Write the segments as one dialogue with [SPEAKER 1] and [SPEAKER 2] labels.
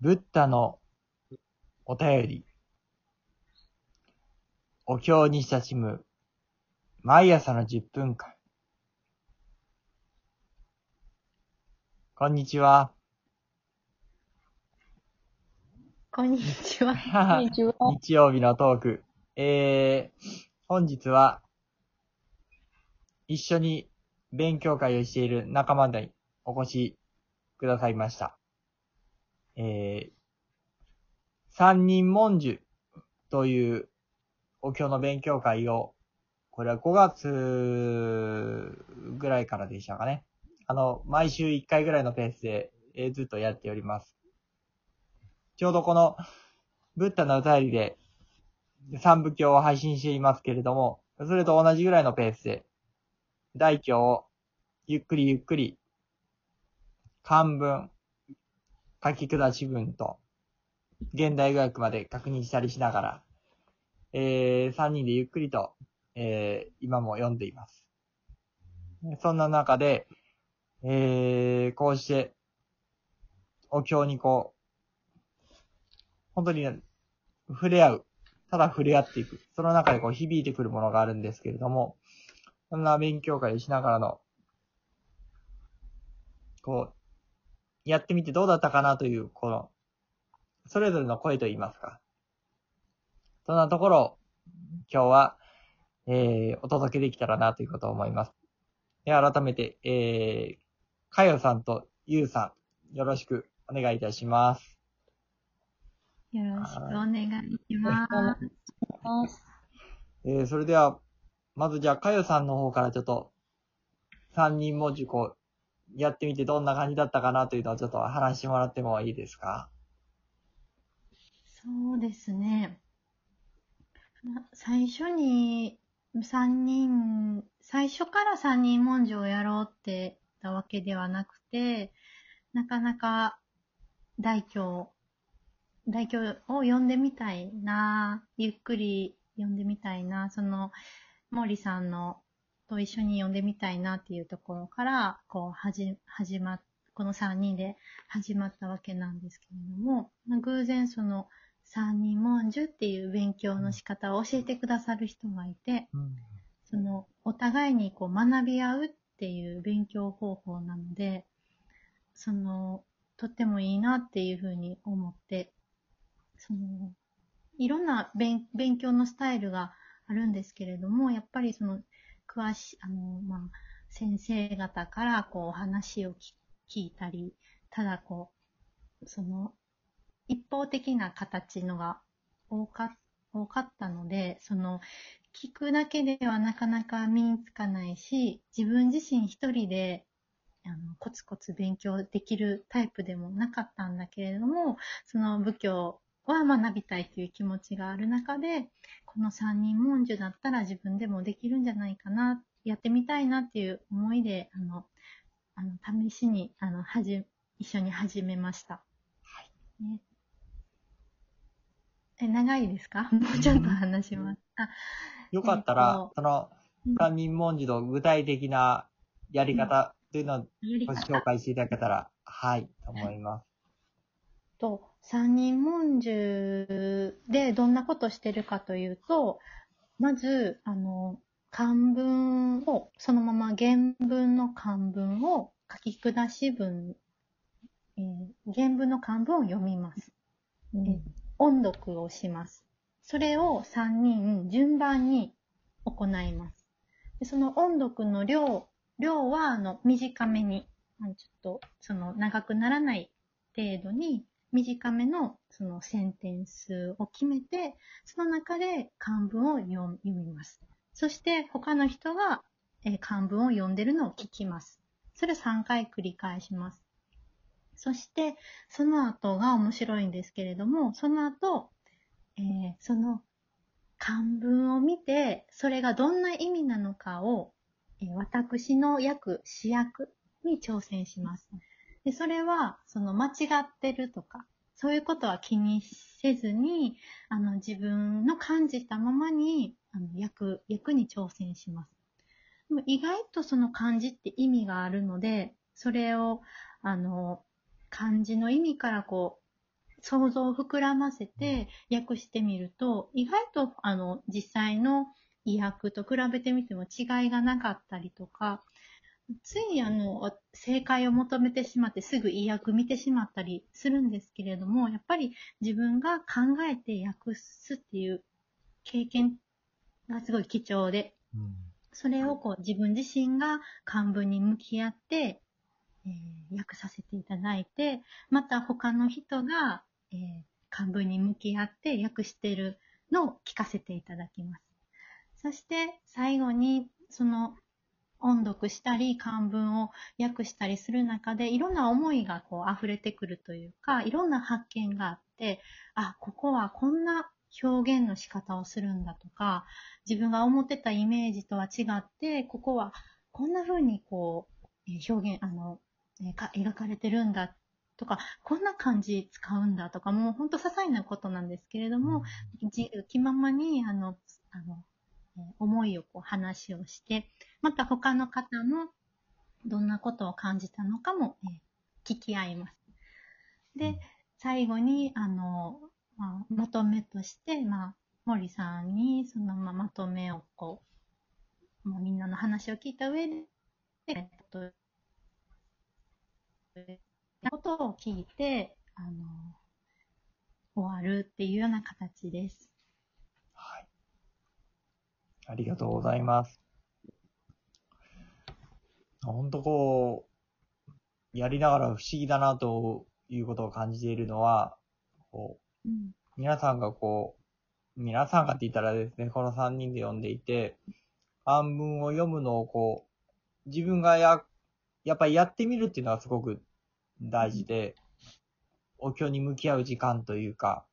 [SPEAKER 1] ブッダのお便り。お経に親しむ毎朝の10分間。こんにちは。
[SPEAKER 2] こんにちは。
[SPEAKER 3] こんにちは。
[SPEAKER 1] 日曜日のトーク。えー、本日は、一緒に勉強会をしている仲間にお越しくださいました。えー、三人文殊というお経の勉強会を、これは5月ぐらいからでしたかね。あの、毎週1回ぐらいのペースで、えーずっとやっております。ちょうどこの、ブッダの歌りで、三部経を配信していますけれども、それと同じぐらいのペースで、大経をゆっくりゆっくり、漢文、書き下し文と、現代語訳まで確認したりしながら、えー、三人でゆっくりと、えー、今も読んでいます。そんな中で、えー、こうして、お経にこう、本当に、触れ合う。ただ触れ合っていく。その中でこう響いてくるものがあるんですけれども、そんな勉強会しながらの、こう、やってみてどうだったかなという、この、それぞれの声といいますか。そんなところを、今日は、えー、お届けできたらなということを思います。で、改めて、えー、かよさんとゆうさん、よろしくお願いいたします。
[SPEAKER 2] よろしくお願いします。
[SPEAKER 1] えー、それでは、まずじゃあ、かよさんの方からちょっと、三人文字こう、やってみてどんな感じだったかなというのをちょっと話してもらってもいいですか？
[SPEAKER 2] そうですね。最初に三人、最初から三人文字をやろうって言ったわけではなくて、なかなか大経、大経を読んでみたいな、ゆっくり読んでみたいな、その、森さんのと一緒に読んでみたいなっていうところから、こう、始まっ、この三人で始まったわけなんですけれども、まあ偶然その三人文殊っていう勉強の仕方を教えてくださる人がいて、
[SPEAKER 1] うん。
[SPEAKER 2] その、お互いにこう学び合うっていう勉強方法なので、その、とってもいいなっていうふうに思って、その、いろんな勉勉強のスタイルがあるんですけれども、やっぱりその、詳しい、あの、まあ、先生方からこう話を聞聞いたり、ただこう、その、一方的な形のが多か多かったので、その、聞くだけではなかなか身につかないし、自分自身一人で、あの、コツコツ勉強できるタイプでもなかったんだけれども、その仏教は学びたいという気持ちがある中で、この三人文殊だったら自分でもできるんじゃないかな、やってみたいなっていう思いで、あの、あの、試しに、あの、はじ、一緒に始めました。はい。ね、え、長いですか？もうちょっと話します。あ、
[SPEAKER 1] よかった
[SPEAKER 2] えっ
[SPEAKER 1] ら
[SPEAKER 2] と、
[SPEAKER 1] その
[SPEAKER 2] うん、
[SPEAKER 1] 三人文字の具体的なやり方というのをご
[SPEAKER 2] 方
[SPEAKER 1] 紹介していただけたら、はい、と思います。
[SPEAKER 2] と、三人文殊でどんなことしてるかというと、まず、あの、漢文を、そのまま原文の漢文を書き下し文、えー原文の漢文を読みます。え音読をします。それを三人順番に行います。でその音読の量、量はあの短めに、ちょっとその長くならない程度に短めのそのセンテンスを決めて、その中で漢文を読みます。そして他の人が、漢文を読んでるのを聞きます。それを3回繰り返します。そして、その後が面白いんですけれども、その後、えーその漢文を見て、それがどんな意味なのかを、私の役、主役に挑戦します。で、それは、その間違ってるとか、そういうことは気にせずに、あの、自分の感じたままに、あの、役、役に挑戦します。でも意外とその漢字って意味があるので、それを、あの、漢字の意味からこう、想像を膨らませて訳してみると、意外とあの実際の医訳と比べてみても違いがなかったりとか、ついあの正解を求めてしまってすぐ医訳見てしまったりするんですけれども、やっぱり自分が考えて訳すっていう経験がすごい貴重で、
[SPEAKER 1] うん
[SPEAKER 2] それをこう自分自身が漢文に向き合って、えー訳させていただいて、また他の人が、えー漢文に向き合って訳しているのを聞かせていただきます。そして最後にその音読したり漢文を訳したりする中でいろんな思いがこう溢れてくるというか、いろんな発見があって、あ、ここはこんな表現の仕方をするんだとか、自分が思ってたイメージとは違って、ここはこんな風にこう、えー表現、あの、描かれてるんだとか、こんな漢字使うんだとか、もう本当些細なことなんですけれども、自由気ままに、あの、あの、えー思いをこう話をして、また他の方もどんなことを感じたのかも、えー聞き合います。で、最後に、あの、まあ、まとめとして、まあ、森さんにそのまあまとめをこう、もうみんなの話を聞いた上で、えっと、ことを聞いて、あの、終わるっていうような形です。
[SPEAKER 1] はい。ありがとうございます。ほんとこう、やりながら不思議だなということを感じているのは、こう、
[SPEAKER 2] うん。
[SPEAKER 1] 皆さんがこう、皆さんがって言ったらですね、この3人で読んでいて、漢文を読むのをこう、自分がや、やっぱりやってみるっていうのがすごく大事で、お経に向き合う時間というか、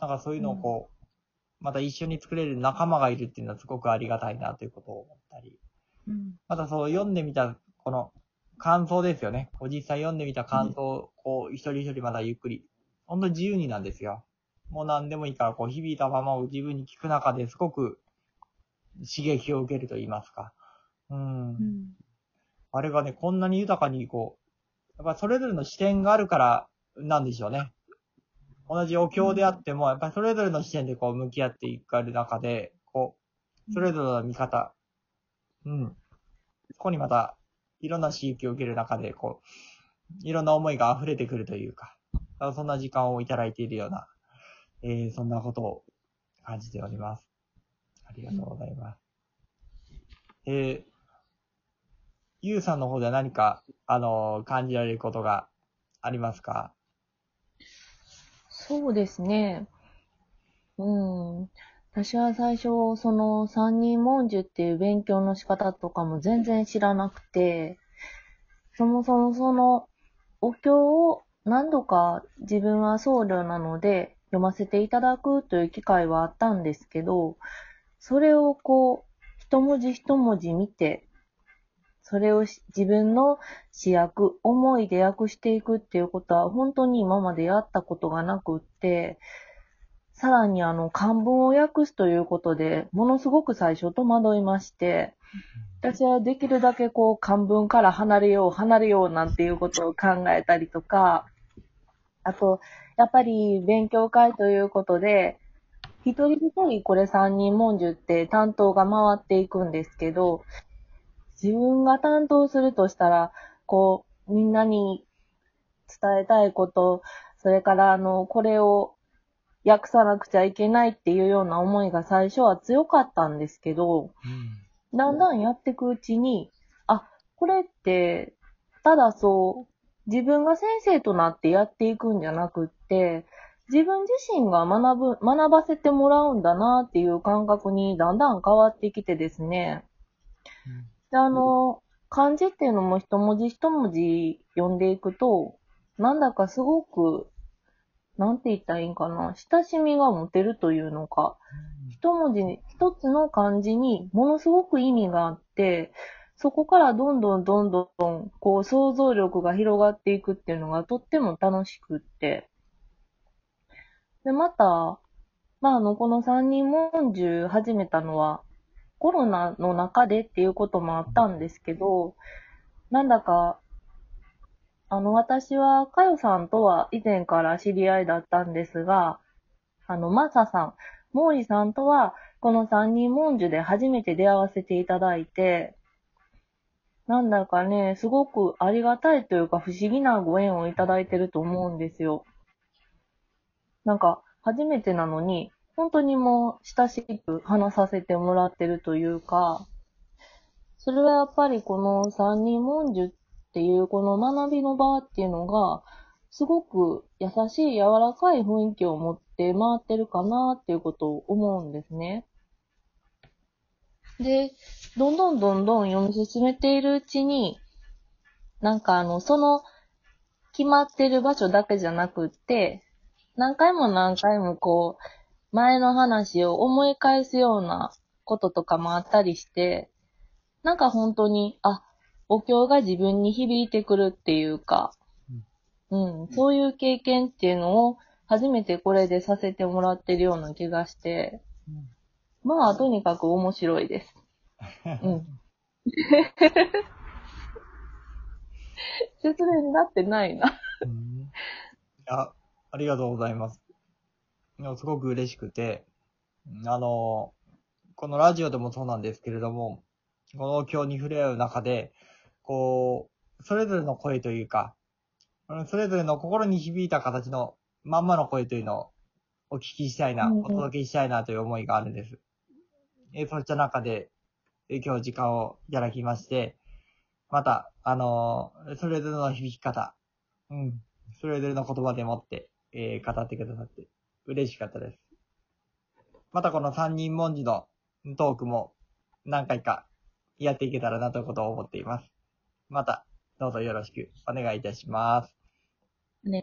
[SPEAKER 1] なんかそういうのをこう、また一緒に作れる仲間がいるっていうのはすごくありがたいなということを思ったり、
[SPEAKER 2] うん。
[SPEAKER 1] またそう読んでみた、この感想ですよね。こう実際読んでみた感想を、こう一人一人またゆっくり、本当に自由になんですよ。もう何でもいいから、こう響いたままを自分に聞く中ですごく刺激を受けると言いますか。うん。
[SPEAKER 2] うん。
[SPEAKER 1] あれがね、こんなに豊かにこう、やっぱそれぞれの視点があるからなんでしょうね。同じお経であっても、やっぱりそれぞれの視点でこう向き合っていく中で、こう、それぞれの見方、うん。そこにまた、いろんな刺激を受ける中で、こう、いろんな思いが溢れてくるというか、そんな時間をいただいているような、えー、そんなことを感じております。ありがとうございます。えー、ゆうさんの方では何か、あのー感じられることがありますか？
[SPEAKER 3] そうですね。うん。私は最初、その三人文殊っていう勉強の仕方とかも全然知らなくて、そもそもそのお経を何度か自分は僧侶なので読ませていただくという機会はあったんですけど、それをこう、一文字一文字見て、それを自分の詩訳、思いで訳していくっていうことは本当に今までやったことがなくって、さらにあの漢文を訳すということで、ものすごく最初戸惑いまして、私はできるだけこう漢文から離れよう、離れようなんていうことを考えたりとか、あと、やっぱり勉強会ということで、一人一人これ三人文殊って担当が回っていくんですけど、自分が担当するとしたら、こう、みんなに伝えたいこと、それから、あの、これを訳さなくちゃいけないっていうような思いが最初は強かったんですけど、だんだんやっていくうちに、あ、これって、ただそう、自分が先生となってやっていくんじゃなくって、自分自身が学ぶ、学ばせてもらうんだなっていう感覚にだんだん変わってきてですね。で、あの、漢字っていうのも一文字一文字読んでいくと、なんだかすごく、なんて言ったらいいんかな、親しみが持てるというのか、一文字に、一つの漢字にものすごく意味があって、そこからどんどんどんどん、こう想像力が広がっていくっていうのがとっても楽しくって。で、また、まあ、あの、この三人文殊始めたのは、コロナの中でっていうこともあったんですけど、なんだか、あの、私は、かよさんとは以前から知り合いだったんですが、あの、まささん、毛利さんとは、この三人文殊で初めて出会わせていただいて、なんだかね、すごくありがたいというか不思議なご縁をいただいてると思うんですよ。なんか、初めてなのに、本当にもう親しく話させてもらってるというか、それはやっぱりこの三人文殊っていうこの学びの場っていうのが、すごく優しい柔らかい雰囲気を持って回ってるかなっていうことを思うんですね。で、どんどんどんどん読み進めているうちに、なんかあの、その決まってる場所だけじゃなくって、何回も何回もこう、前の話を思い返すようなこととかもあったりして、なんか本当に、あ、お経が自分に響いてくるっていうか、うん、そういう経験っていうのを初めてこれでさせてもらってるような気がして、まあ、とにかく面白いです。うん。説明になってないな。
[SPEAKER 1] うんあ、ありがとうございます。すごく嬉しくて、あの、このラジオでもそうなんですけれども、この今日に触れ合う中で、こう、それぞれの声というか、うんそれぞれの心に響いた形のまんまの声というのをお聞きしたいな、お届けしたいなという思いがあるんです。えそういった中で、え今日時間をいただきまして、また、あのそれぞれの響き方、うん、それぞれの言葉でもって、えー語ってくださって、嬉しかったです。またこの三人文字のトークも何回かやっていけたらなということを思っています。また、どうぞよろしくお願いいたします。